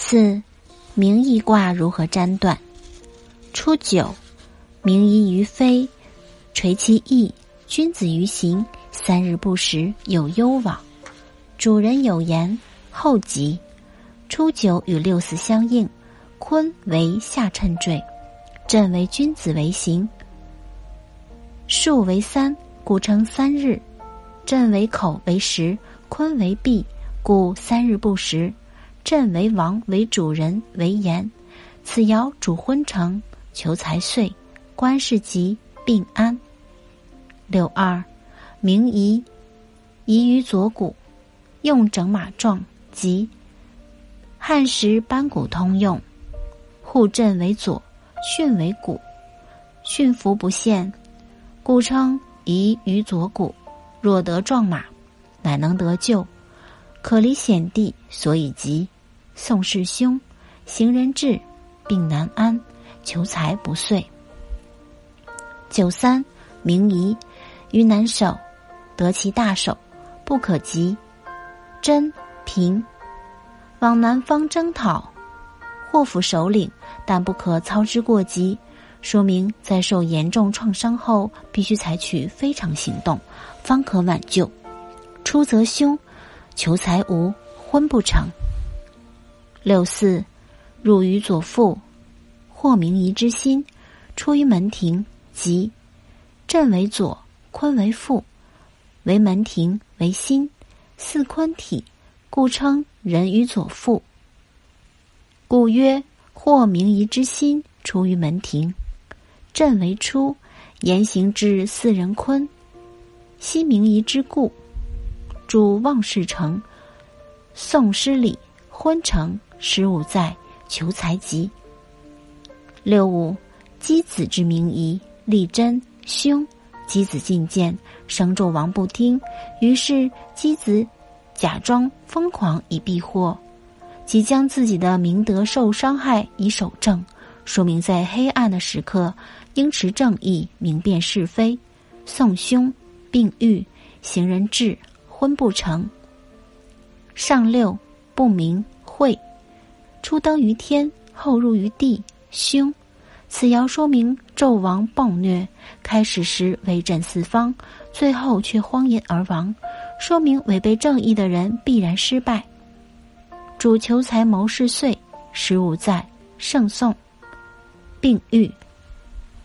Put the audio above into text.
四，明夷卦如何占断？初九，明夷于飞，垂其翼，君子于行，三日不食，有攸往。主人有言，后吉。初九与六四相应，坤为下称坠，震为君子为行。数为三，故称三日。震为口为食，坤为闭，故三日不食。震为王为主人为言。此爻主婚成，求财遂，官事吉，病安。六二，名夷，夷于左骨，用整马状，吉。汉时班古通用，户震为左，巽为骨，巽服不陷。故称宜于左谷，若得壮马，乃能得救。可离险地，所以吉。宋世兄，行人至，病难安，求财不遂。九三，名仪，于南守，得其大守，不可及。真平，往南方征讨，祸福首领，但不可操之过急。说明在受严重创伤后，必须采取非常行动，方可挽救。出则凶，求财无，婚不成。六四，入于左腹，或明夷之心，出于门庭，吉。震为左，坤为腹，为门庭为心，四坤体，故称人于左腹。故曰：或明夷之心，出于门庭。震为初，言行至四人坤，西明夷之故，主望事成。宋诗礼婚成，十五载求财吉。六五，箕子之名夷，立贞凶。箕子进谏，生纣王不听，于是箕子假装疯狂以避祸，即将自己的明德受伤害以守正。说明在黑暗的时刻，应持正义，明辨是非。送凶，病愈，行人至，婚不成。上六，不明晦，初登于天，后入于地，凶。此爻说明纣王暴虐，开始时威震四方，最后却荒淫而亡，说明违背正义的人必然失败。主求财谋事遂，十五载，圣颂。病愈